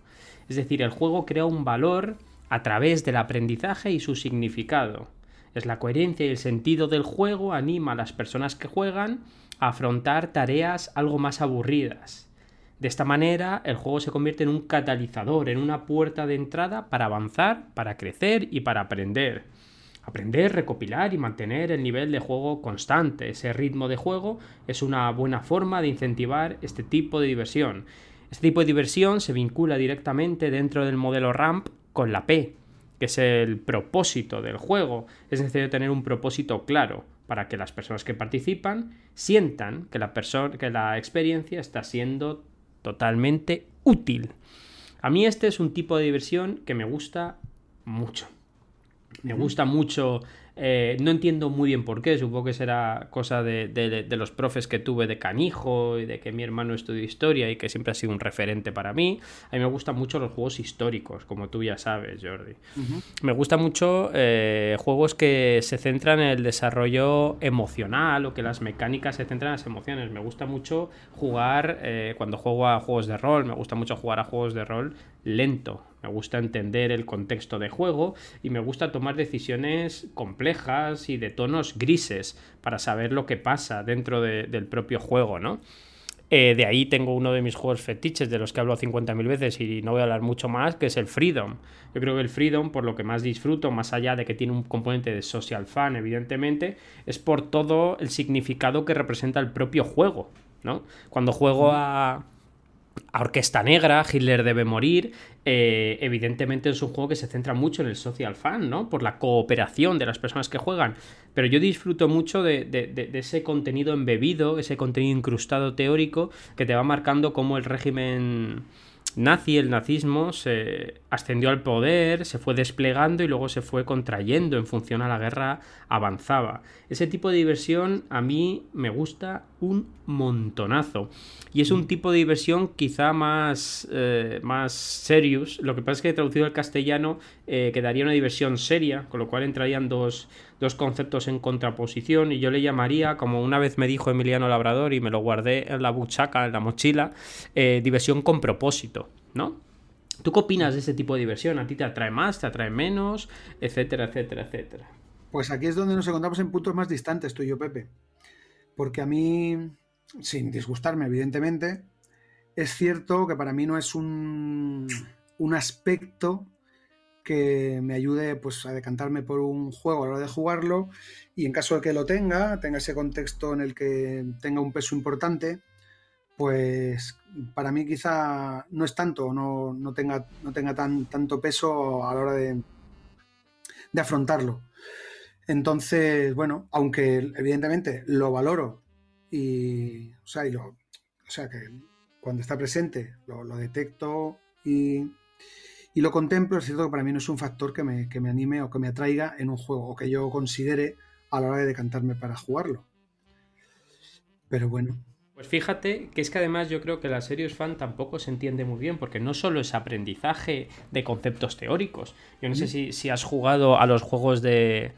Es decir, el juego crea un valor a través del aprendizaje y su significado. Es la coherencia y el sentido del juego anima a las personas que juegan a afrontar tareas algo más aburridas. De esta manera, el juego se convierte en un catalizador, en una puerta de entrada para avanzar, para crecer y para aprender. Aprender, recopilar y mantener el nivel de juego constante. Ese ritmo de juego es una buena forma de incentivar este tipo de diversión. Este tipo de diversión se vincula directamente dentro del modelo RAMP con la P, que es el propósito del juego. Es necesario tener un propósito claro. para que las personas que participan sientan que la, que la experiencia está siendo totalmente útil. A mí este es un tipo de diversión que me gusta mucho. Me gusta mucho eh, no entiendo muy bien por qué, supongo que será cosa de, los profes que tuve de canijo y de que mi hermano estudió historia y que siempre ha sido un referente para mí. A mí me gustan mucho los juegos históricos, como tú ya sabes, Jordi. Me gustan mucho eh, juegos que se centran en el desarrollo emocional o que las mecánicas se centran en las emociones. Me gusta mucho jugar, eh, cuando juego a juegos de rol, me gusta mucho jugar a juegos de rol lento. Me gusta entender el contexto de juego y me gusta tomar decisiones complejas y de tonos grises para saber lo que pasa dentro del propio juego, ¿no? Eh, de ahí tengo uno de mis juegos fetiches de los que hablo 50.000 veces y no voy a hablar mucho más, que es el Freedom. Yo creo que el Freedom, por lo que más disfruto, más allá de que tiene un componente de social fan, evidentemente, es por todo el significado que representa el propio juego. ¿no? Cuando juego a, a Orquesta Negra, Hitler debe morir. Eh, evidentemente es un juego que se centra mucho en el social fan, ¿no? Por la cooperación de las personas que juegan. Pero yo disfruto mucho de, ese contenido embebido, ese contenido incrustado teórico que te va marcando cómo el régimen nazi, el nazismo, se ascendió al poder, se fue desplegando y luego se fue contrayendo en función a la guerra avanzaba. Ese tipo de diversión a mí me gusta un montonazo. Y es un mm. tipo de diversión quizá más, eh, más serious. Lo que pasa es que traducido al castellano eh, quedaría una diversión seria, con lo cual entrarían dos, conceptos en contraposición y yo le llamaría, como una vez me dijo Emiliano Labrador y me lo guardé en la buchaca, en la mochila, eh, diversión con propósito, ¿no? ¿Tú qué opinas de ese tipo de diversión? ¿A ti te atrae más, te atrae menos, etcétera, etcétera, etcétera? Pues aquí es donde nos encontramos en puntos más distantes tú y yo, Pepe. Porque a mí, sin disgustarme, evidentemente, es cierto que para mí no es un, un aspecto que me ayude pues, a decantarme por un juego a la hora de jugarlo y en caso de que lo tenga, tenga ese contexto en el que tenga un peso importante, pues para mí quizá no es tanto, no, no tenga, no tenga tan, tanto peso a la hora de, de afrontarlo. Entonces, bueno, aunque evidentemente lo valoro y, o sea, y lo, o sea que cuando está presente lo, detecto y, y, lo contemplo, es cierto que para mí no es un factor que me, que me anime o que me atraiga en un juego o que yo considere a la hora de decantarme para jugarlo. Pero bueno, pues fíjate que es que además yo creo que la Serious Fan tampoco se entiende muy bien, porque no solo es aprendizaje de conceptos teóricos. Yo no sé si, si has jugado a los juegos de,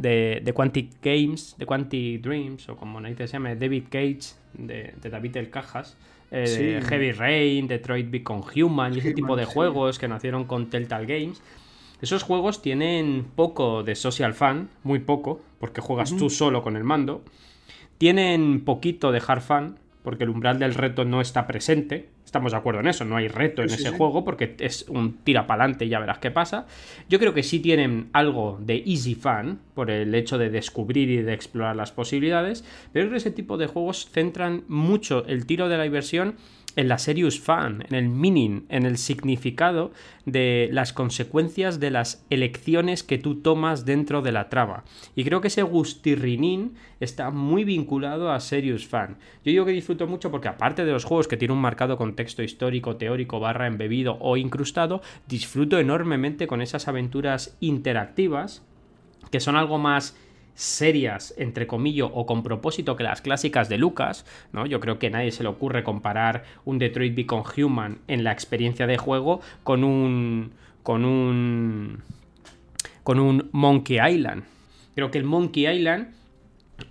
de, Quantic Games, de Quantic Dreams, o como nadie se llama, David Cage, de, David El Cajas, eh, Heavy Rain, Detroit Become Human, y ese tipo de juegos que nacieron con Telltale Games. Esos juegos tienen poco de social fan, muy poco, porque juegas tú solo con el mando. Tienen poquito de hard fan, porque el umbral del reto no está presente. Estamos de acuerdo en eso, no hay reto en ese juego porque es un tira para adelante y ya verás qué pasa. Yo creo que sí tienen algo de easy fun por el hecho de descubrir y de explorar las posibilidades, pero creo que ese tipo de juegos centran mucho el tiro de la diversión en la serious fan, en el meaning, en el significado de las consecuencias de las elecciones que tú tomas dentro de la trama. Y creo que ese gustirrinín está muy vinculado a serious fan. Yo digo que disfruto mucho porque aparte de los juegos que tienen un marcado contexto histórico, teórico, barra embebido o incrustado, disfruto enormemente con esas aventuras interactivas que son algo más serias, entre comillas, o con propósito que las clásicas de Lucas, ¿no? Yo creo que a nadie se le ocurre comparar un Detroit Become Human en la experiencia de juego con un. con un. con un Monkey Island. Creo que el Monkey Island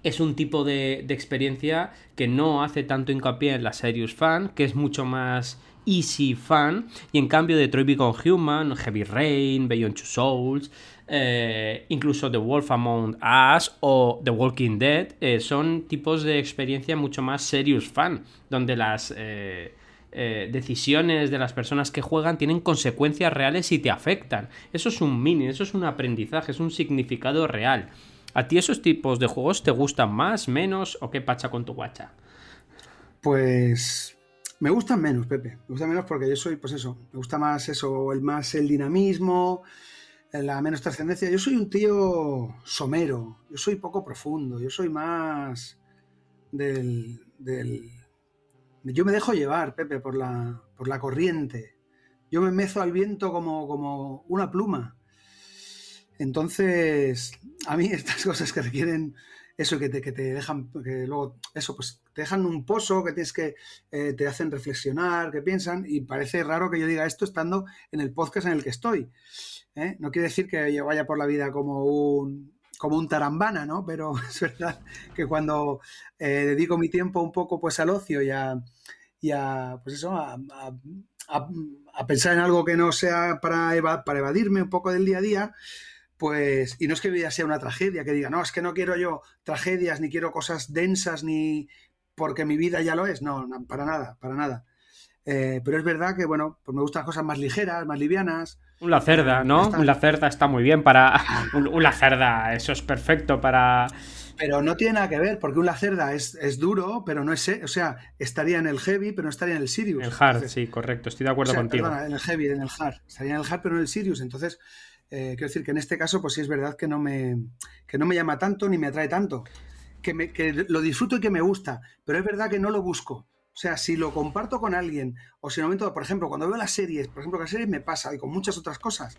es un tipo de, de experiencia que no hace tanto hincapié en la Serious Fan, que es mucho más easy fan, y en cambio Detroit Become Human, Heavy Rain, Beyond Two Souls, eh, incluso The Wolf Among Us o The Walking Dead, eh, son tipos de experiencia mucho más serious fan, donde las eh, decisiones de las personas que juegan tienen consecuencias reales y te afectan. Eso es un mini, eso es un aprendizaje, es un significado real. ¿A ti esos tipos de juegos te gustan más, menos o qué pacha con tu guacha? Pues me gustan menos, Pepe. Me gustan menos porque yo soy, pues eso, me gusta más eso, el más el dinamismo, la menos trascendencia. Yo soy un tío somero, yo soy poco profundo, yo soy más del, del... Yo me dejo llevar, Pepe, por la, por la corriente. Yo me mezo al viento como, como una pluma. Entonces, a mí [laughs] estas cosas que requieren eso, que te, que te dejan, que luego, eso, pues te dejan un pozo, que tienes que, eh, te hacen reflexionar, que piensan, y parece raro que yo diga esto estando en el podcast en el que estoy. ¿eh? No quiere decir que yo vaya por la vida como un, como un tarambana, ¿no? Pero [laughs] es verdad que cuando eh, dedico mi tiempo un poco pues al ocio y a, pues eso, a, pensar en algo que no sea para, para evadirme un poco del día a día, pues, y no es que vida sea una tragedia, que diga, no, es que no quiero yo tragedias, ni quiero cosas densas, ni porque mi vida ya lo es, no, para nada, para nada. Eh, pero es verdad que, bueno, pues me gustan cosas más ligeras, más livianas. Un lacerda, ¿no? Un lacerda está muy bien para... [laughs] Un, lacerda, eso es perfecto para... Pero no tiene nada que ver, porque un lacerda es, es, duro, pero no es... O sea, estaría en el heavy, pero no estaría en el Sirius. El hard, sí, correcto, estoy de acuerdo contigo. en el heavy, en el hard. Estaría en el hard, pero no en el Sirius. Entonces, eh, quiero decir que en este caso, pues sí es verdad que no me, no me llama tanto ni me atrae tanto. Que, me, que lo disfruto y que me gusta, pero es verdad que no lo busco. O sea, si lo comparto con alguien, o si en un momento, por ejemplo, cuando veo las series, por ejemplo, que las series me pasa, y con muchas otras cosas.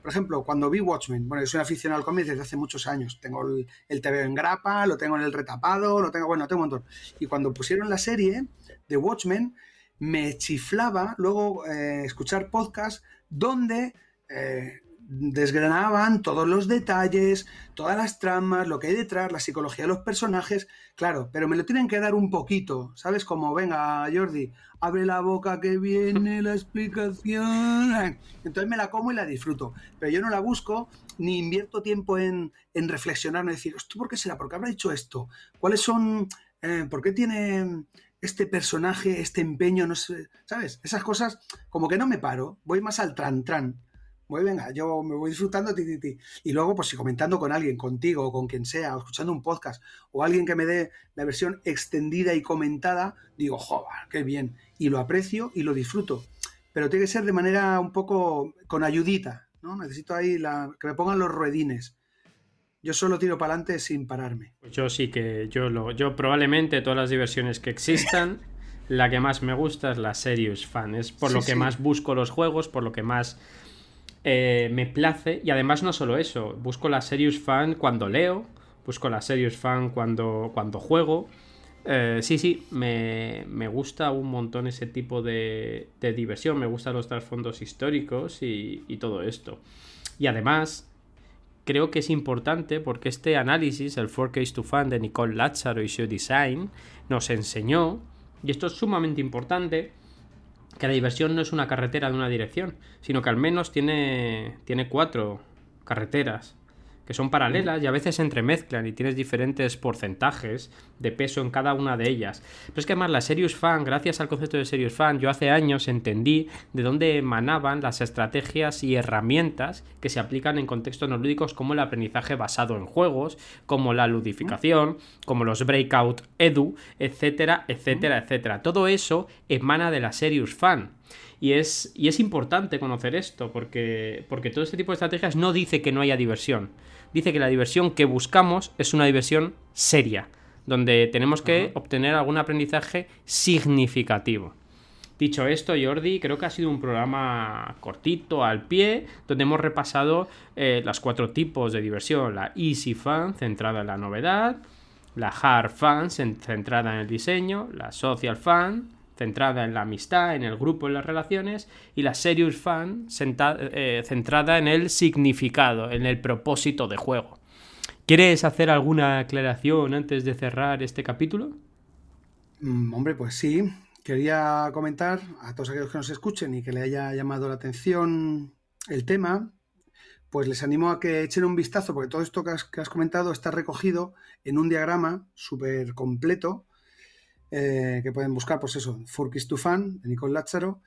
Por ejemplo, cuando vi Watchmen, bueno, yo soy aficionado al cómic desde hace muchos años. Tengo el, el TV en grapa, lo tengo en el retapado, lo tengo, bueno, tengo un montón. Y cuando pusieron la serie de Watchmen, me chiflaba luego eh, escuchar podcasts donde eh, desgranaban todos los detalles, todas las tramas, lo que hay detrás, la psicología de los personajes, claro, pero me lo tienen que dar un poquito, ¿sabes? Como, venga, Jordi, abre la boca que viene la explicación. Entonces me la como y la disfruto, pero yo no la busco ni invierto tiempo en, en reflexionar, no decir, ¿esto por qué será? ¿Por qué habrá dicho esto? ¿Cuáles son, eh, por qué tiene este personaje, este empeño, no sé, ¿sabes? Esas cosas como que no me paro, voy más al tran tran muy venga, yo me voy disfrutando, ti, ti, y luego, pues si comentando con alguien, contigo o con quien sea, o escuchando un podcast, o alguien que me dé la versión extendida y comentada, digo, joder, qué bien, y lo aprecio y lo disfruto. Pero tiene que ser de manera un poco con ayudita, ¿no? Necesito ahí la, que me pongan los ruedines. Yo solo tiro para adelante sin pararme. Pues yo sí que yo lo, yo probablemente todas las diversiones que existan, la que más me gusta es la Serious Fan. Es por lo que más busco los juegos, por lo que más eh, me place. Y además no solo eso, busco la Serious Fan cuando leo, busco la Serious Fan cuando, cuando juego. Eh, sí, sí, me, gusta un montón ese tipo de, diversión, me gustan los trasfondos históricos y, todo esto. Y además, creo que es importante porque este análisis, el 4Case to Fan de Nicole Lázaro y Show Design, nos enseñó, y esto es sumamente importante, que la diversión no es una carretera de una dirección, sino que al menos tiene, tiene cuatro carreteras que son paralelas y a veces se entremezclan y tienes diferentes porcentajes de peso en cada una de ellas. Pero es que además la Serious Fan, gracias al concepto de Serious Fan, yo hace años entendí de dónde emanaban las estrategias y herramientas que se aplican en contextos no lúdicos como el aprendizaje basado en juegos, como la ludificación, como los breakout edu, etcétera, etcétera, etcétera. Todo eso emana de la Serious Fan. Y es, y es importante conocer esto, porque, porque todo este tipo de estrategias no dice que no haya diversión dice que la diversión que buscamos es una diversión seria, donde tenemos que obtener algún aprendizaje significativo. Dicho esto, Jordi, creo que ha sido un programa cortito, al pie, donde hemos repasado eh, los cuatro tipos de diversión. La Easy Fun, centrada en la novedad. La Hard Fun, centrada en el diseño. La Social Fun, centrada en la amistad, en el grupo, en las relaciones, y la Serious Fan eh, centrada en el significado, en el propósito de juego. ¿Quieres hacer alguna aclaración antes de cerrar este capítulo? Mm, hombre, pues sí. Quería comentar a todos aquellos que nos escuchen y que le haya llamado la atención el tema, pues les animo a que echen un vistazo, porque todo esto que has, que has comentado está recogido en un diagrama súper completo eh, que pueden buscar, pues eso, Fork to Fan, de Nicole Lázaro.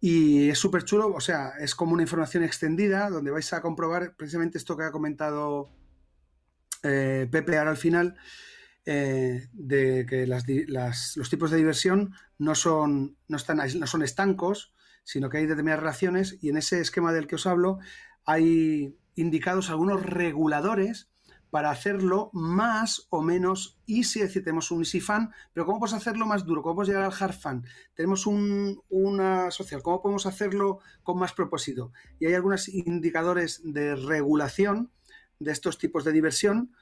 Y es súper chulo, o sea, es como una información extendida donde vais a comprobar precisamente esto que ha comentado eh, Pepe ahora al final, eh, de que los tipos de diversión no son, no, están, no son estancos, sino que hay determinadas relaciones y en ese esquema del que os hablo hay indicados algunos reguladores para hacerlo más o menos easy, es decir, tenemos un easy fan, pero ¿cómo podemos hacerlo más duro? ¿Cómo podemos llegar al hard fan? Tenemos un, una social, ¿cómo podemos hacerlo con más propósito? Y hay algunos indicadores de regulación de estos tipos de diversión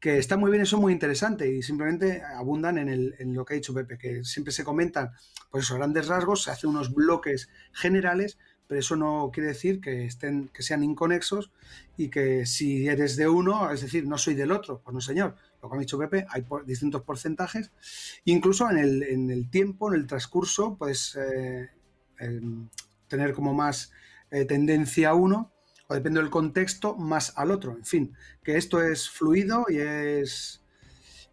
que están muy bien y son muy interesantes y simplemente abundan en, el, en lo que ha dicho Pepe, que siempre se comentan, pues esos grandes rasgos, se hacen unos bloques generales, pero eso no quiere decir que, estén, que sean inconexos y que si eres de uno, es decir, no soy del otro, pues no señor. Lo que ha dicho Pepe, hay distintos porcentajes. Incluso en el, en el tiempo, en el transcurso, puedes eh, em, tener como más eh, tendencia a uno, o depende del contexto, más al otro. En fin, que esto es fluido y es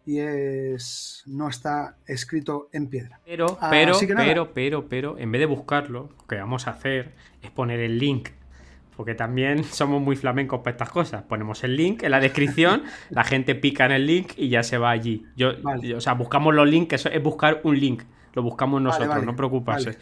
y es no está escrito en piedra. Pero, pero, pero, pero, pero, en vez de buscarlo, lo que vamos a hacer es poner el link. Porque también [laughs] somos muy flamencos para estas cosas. Ponemos el link en la descripción, la gente pica en el link y ya se va allí. Yo, o sea, buscamos los links, eso es buscar un link. Lo buscamos nosotros, no preocuparse.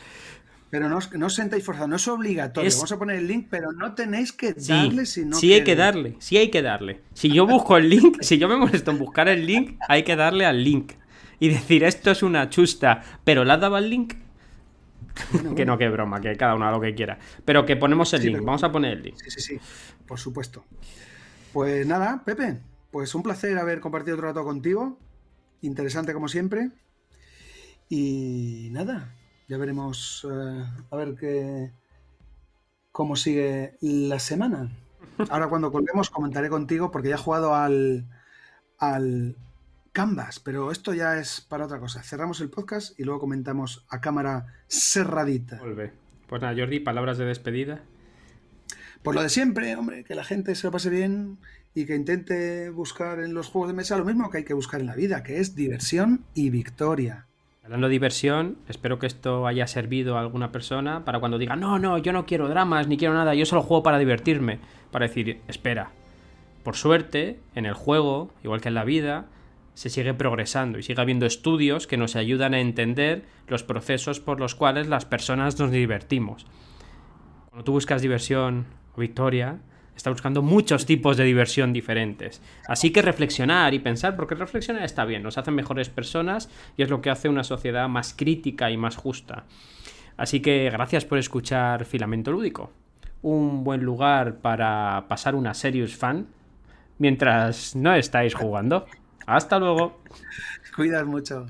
Pero no, no os sentáis forzados, no es obligatorio. Vamos a poner el link, pero no tenéis que darle si no. Sí, hay que darle, sí hay que darle. Si yo busco el link, si yo me molesto en buscar el link, hay que darle al link. Y decir, esto es una chusta, pero ¿la daba el link? [laughs] que no, que broma, que cada uno haga lo que quiera. Pero que ponemos el link, vamos a poner el link. Sí, sí, sí, por supuesto. Pues nada, Pepe, pues un placer haber compartido otro rato contigo. Interesante como siempre. Y nada, ya veremos eh, a ver qué, cómo sigue la semana. Ahora cuando volvemos comentaré contigo porque ya he jugado al, al Canvas, pero esto ya es para otra cosa. Cerramos el podcast y luego comentamos a cámara cerradita. Vuelve. Pues nada, Jordi, palabras de despedida. Pues lo de siempre, hombre, que la gente se lo pase bien y que intente buscar en los juegos de mesa lo mismo que hay que buscar en la vida, que es diversión y victoria. Hablando de diversión, espero que esto haya servido a alguna persona para cuando diga, no, no, yo no quiero dramas, ni quiero nada, yo solo juego para divertirme. Para decir, espera, por suerte, en el juego, igual que en la vida, se sigue progresando y sigue habiendo estudios que nos ayudan a entender los procesos por los cuales las personas nos divertimos. Cuando tú buscas diversión o victoria, está buscando muchos tipos de diversión diferentes. Así que reflexionar y pensar, porque reflexionar está bien, nos hacen mejores personas y es lo que hace una sociedad más crítica y más justa. Así que gracias por escuchar Filamento Lúdico. Un buen lugar para pasar una Serious Fan mientras no estáis jugando. Hasta luego. [laughs] Cuidas mucho.